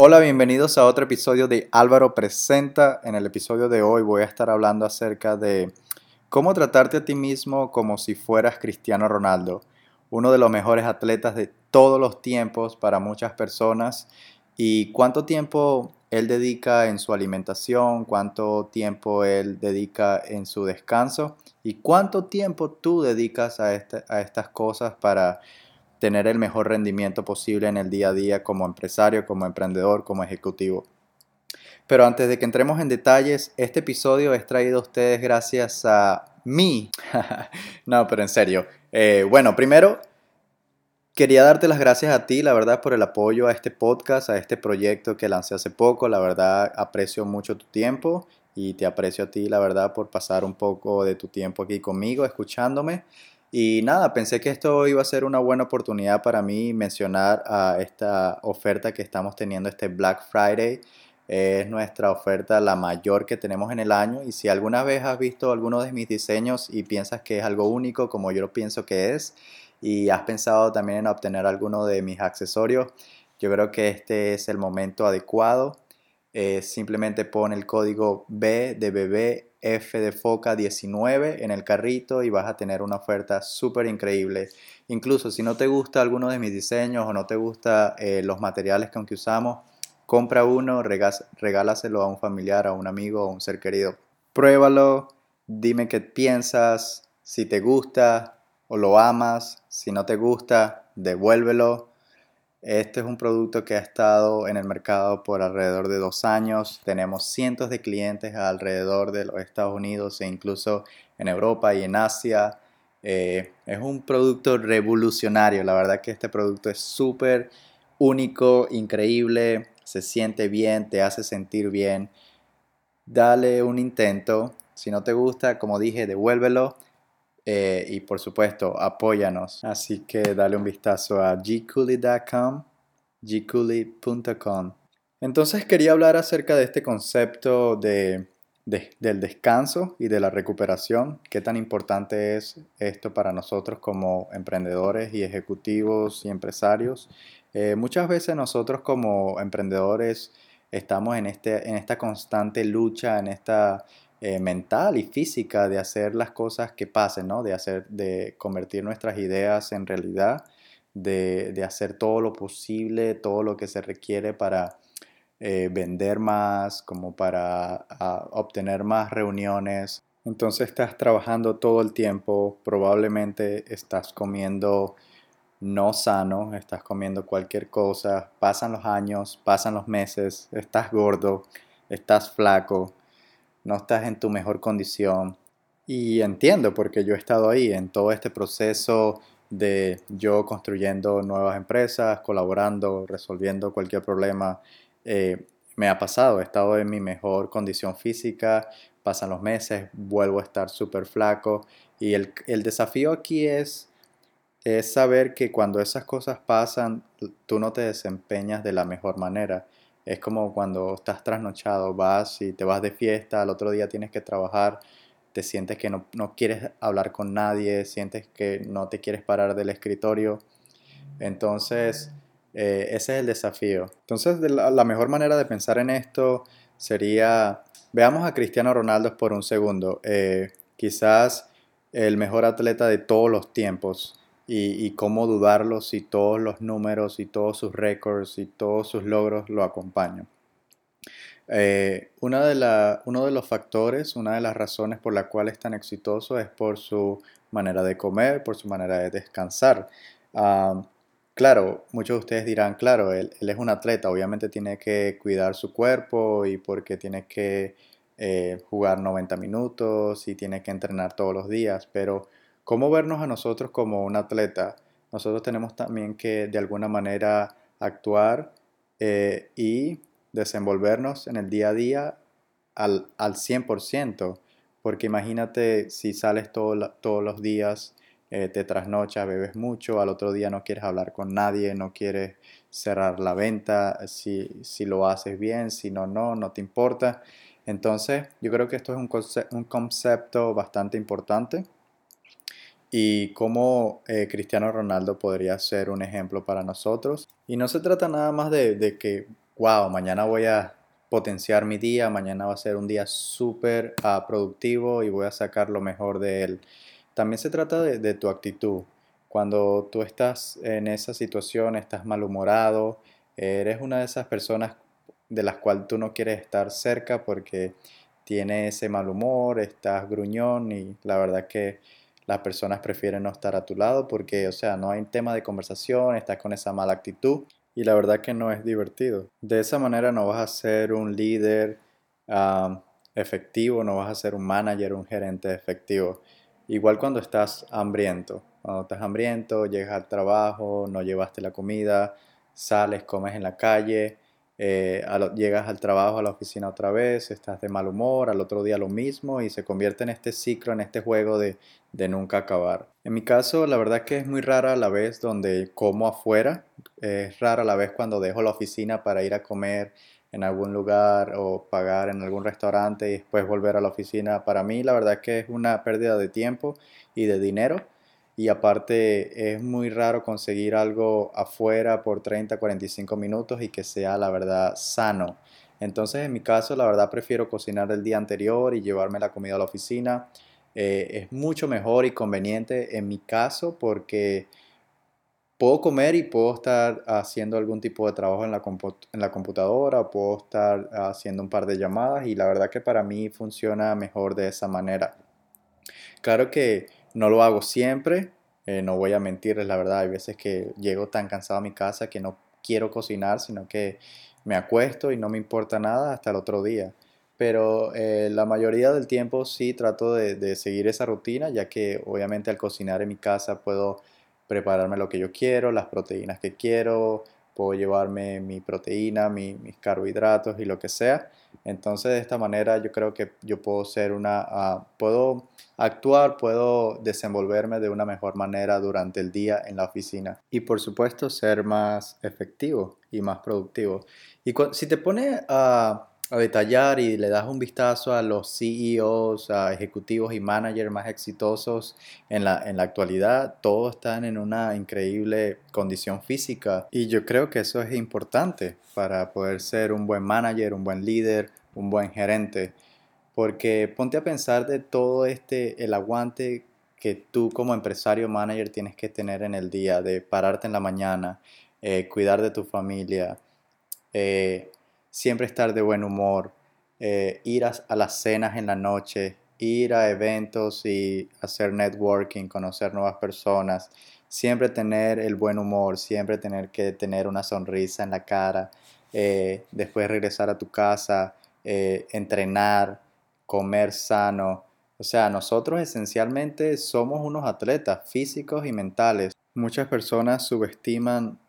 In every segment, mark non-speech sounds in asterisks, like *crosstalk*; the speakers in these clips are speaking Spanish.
Hola, bienvenidos a otro episodio de Álvaro Presenta. En el episodio de hoy voy a estar hablando acerca de cómo tratarte a ti mismo como si fueras Cristiano Ronaldo, uno de los mejores atletas de todos los tiempos para muchas personas, y cuánto tiempo él dedica en su alimentación, cuánto tiempo él dedica en su descanso y cuánto tiempo tú dedicas a, este, a estas cosas para tener el mejor rendimiento posible en el día a día como empresario, como emprendedor, como ejecutivo. Pero antes de que entremos en detalles, este episodio es traído a ustedes gracias a mí. *laughs* no, pero en serio. Eh, bueno, primero, quería darte las gracias a ti, la verdad, por el apoyo a este podcast, a este proyecto que lancé hace poco. La verdad, aprecio mucho tu tiempo y te aprecio a ti, la verdad, por pasar un poco de tu tiempo aquí conmigo, escuchándome. Y nada, pensé que esto iba a ser una buena oportunidad para mí mencionar a esta oferta que estamos teniendo este Black Friday. Es nuestra oferta la mayor que tenemos en el año y si alguna vez has visto alguno de mis diseños y piensas que es algo único como yo lo pienso que es y has pensado también en obtener alguno de mis accesorios, yo creo que este es el momento adecuado. Eh, simplemente pon el código B de bebé F de Foca 19 en el carrito y vas a tener una oferta súper increíble. Incluso si no te gusta alguno de mis diseños o no te gusta eh, los materiales que aunque usamos, compra uno, regálaselo a un familiar, a un amigo o a un ser querido. Pruébalo, dime qué piensas, si te gusta o lo amas, si no te gusta, devuélvelo este es un producto que ha estado en el mercado por alrededor de dos años. Tenemos cientos de clientes alrededor de los Estados Unidos e incluso en Europa y en Asia. Eh, es un producto revolucionario. La verdad que este producto es súper único, increíble, se siente bien, te hace sentir bien. Dale un intento. Si no te gusta, como dije, devuélvelo. Eh, y por supuesto, apóyanos. Así que dale un vistazo a gcooly.com, gcooly.com. Entonces quería hablar acerca de este concepto de, del descanso y de la recuperación. Qué tan importante es esto para nosotros como emprendedores y ejecutivos y empresarios. Eh, muchas veces nosotros como emprendedores estamos en, este, en esta constante lucha, en esta eh, mental y física de hacer las cosas que pasen, ¿no? De hacer, de convertir nuestras ideas en realidad, de, de hacer todo lo posible, todo lo que se requiere para eh, vender más, como para obtener más reuniones. Entonces estás trabajando todo el tiempo, probablemente estás comiendo no sano, estás comiendo cualquier cosa, pasan los años, pasan los meses, estás gordo, estás flaco, no estás en tu mejor condición. Y entiendo porque yo he estado ahí en todo este proceso de yo construyendo nuevas empresas, colaborando, resolviendo cualquier problema. Eh, me ha pasado, he estado en mi mejor condición física, pasan los meses, vuelvo a estar súper flaco y el, el, desafío aquí es, es saber que cuando esas cosas pasan, tú no te desempeñas de la mejor manera. Es como cuando estás trasnochado, vas y te vas de fiesta, al otro día tienes que trabajar, te sientes que no, quieres hablar con nadie, sientes que no te quieres parar del escritorio. Entonces, eh, ese es el desafío. Entonces, la, mejor manera de pensar en esto sería, veamos a Cristiano Ronaldo por un segundo. Eh, quizás el mejor atleta de todos los tiempos y, cómo dudarlo si todos los números y todos sus récords y todos sus logros lo acompañan. Eh, una de la, uno de los factores, una de las razones por la cual es tan exitoso es por su manera de comer, por su manera de descansar. Ah, claro, muchos de ustedes dirán, claro, él, es un atleta, obviamente tiene que cuidar su cuerpo y porque tiene que eh, jugar 90 minutos y tiene que entrenar todos los días, pero ¿Cómo vernos a nosotros como un atleta? Nosotros tenemos también que de alguna manera actuar eh, y desenvolvernos en el día a día al, al 100%, porque imagínate si sales todos los días, eh, te trasnochas, bebes mucho, al otro día no quieres hablar con nadie, no quieres cerrar la venta, si, si lo haces bien, si no, no, no te importa. Entonces, yo creo que esto es un, un concepto bastante importante y cómo eh, Cristiano Ronaldo podría ser un ejemplo para nosotros. Y no se trata nada más de, que wow, mañana voy a potenciar mi día, mañana va a ser un día súper uh, productivo y voy a sacar lo mejor de él. También se trata de, de, tu actitud. Cuando tú estás en esa situación, estás malhumorado, eres una de esas personas de las cuales tú no quieres estar cerca porque tiene ese mal humor, estás gruñón y la verdad que las personas prefieren no estar a tu lado porque, o sea, no hay tema de conversación, estás con esa mala actitud y la verdad que no es divertido. De esa manera no vas a ser un líder efectivo, no vas a ser un manager, un gerente efectivo. Igual cuando estás hambriento. Cuando estás hambriento, llegas al trabajo, no llevaste la comida, sales, comes en la calle, eh, llegas al trabajo, a la oficina otra vez, estás de mal humor, al otro día lo mismo y se convierte en este ciclo, en este juego de, de nunca acabar. En mi caso, la verdad que es muy rara la vez donde como afuera, es rara la vez cuando dejo la oficina para ir a comer en algún lugar o pagar en algún restaurante y después volver a la oficina. Para mí, la verdad que es una pérdida de tiempo y de dinero y aparte es muy raro conseguir algo afuera por 30, 45 minutos y que sea la verdad sano. Entonces en mi caso la verdad prefiero cocinar el día anterior y llevarme la comida a la oficina. Eh, es mucho mejor y conveniente en mi caso porque puedo comer y puedo estar haciendo algún tipo de trabajo en la, en la computadora, puedo estar haciendo un par de llamadas y la verdad que para mí funciona mejor de esa manera. Claro que no lo hago siempre, eh, no voy a mentirles, la verdad, hay veces que llego tan cansado a mi casa que no quiero cocinar, sino que me acuesto y no me importa nada hasta el otro día. Pero eh, la mayoría del tiempo sí trato de, de seguir esa rutina, ya que obviamente al cocinar en mi casa puedo prepararme lo que yo quiero, las proteínas que quiero, puedo llevarme mi proteína, mis carbohidratos y lo que sea. Entonces de esta manera yo creo que yo puedo ser una, ah, puedo actuar, puedo desenvolverme de una mejor manera durante el día en la oficina y por supuesto ser más efectivo y más productivo. Y si te pone a a detallar y le das un vistazo a los CEOs, a ejecutivos y managers más exitosos en la, en la actualidad, todos están en una increíble condición física. Y yo creo que eso es importante para poder ser un buen manager, un buen líder, un buen gerente, porque ponte a pensar de todo este, el aguante que tú como empresario manager tienes que tener en el día, de pararte en la mañana, eh, cuidar de tu familia, eh, siempre estar de buen humor, eh, ir a, las cenas en la noche, ir a eventos y hacer networking, conocer nuevas personas, siempre tener el buen humor, siempre tener que tener una sonrisa en la cara, eh, después regresar a tu casa, eh, entrenar, comer sano. O sea, nosotros esencialmente somos unos atletas físicos y mentales. Muchas personas subestiman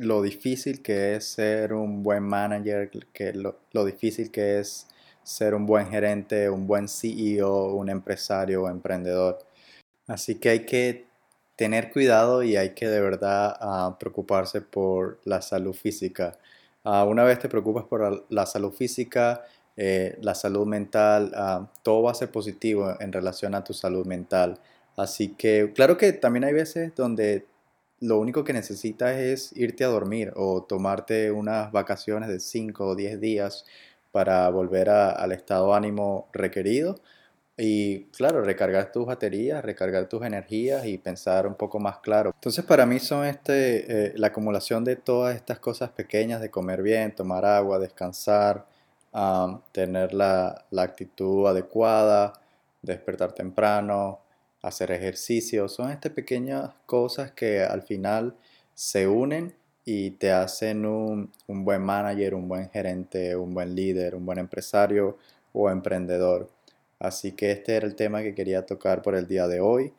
lo difícil que es ser un buen manager, que lo, difícil que es ser un buen gerente, un buen CEO, un empresario o emprendedor. Así que hay que tener cuidado y hay que de verdad ah, preocuparse por la salud física. Uh, una vez te preocupas por la salud física, eh, la salud mental, ah, todo va a ser positivo en relación a tu salud mental. Así que claro que también hay veces donde lo único que necesitas es irte a dormir o tomarte unas vacaciones de 5 o 10 días para volver al estado ánimo requerido y claro, recargar tus baterías, recargar tus energías y pensar un poco más claro. Entonces para mí son este, eh, la acumulación de todas estas cosas pequeñas de comer bien, tomar agua, descansar, tener la, la actitud adecuada, despertar temprano, hacer ejercicio. Son estas pequeñas cosas que al final se unen y te hacen un, buen manager, un buen gerente, un buen líder, un buen empresario o emprendedor. Así que este era el tema que quería tocar por el día de hoy.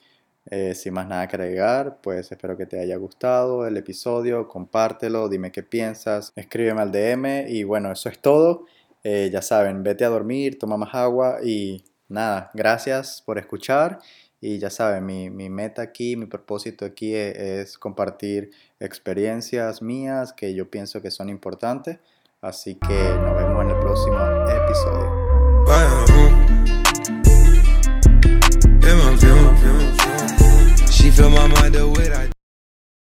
Eh, sin más nada que agregar, pues espero que te haya gustado el episodio, compártelo, dime qué piensas, escríbeme al DM y bueno, eso es todo. Eh, ya saben, vete a dormir, toma más agua y nada, gracias por escuchar y ya saben, mi, meta aquí, mi propósito aquí e, es, compartir experiencias mías que yo pienso que son importantes. Así que nos vemos en el próximo episodio.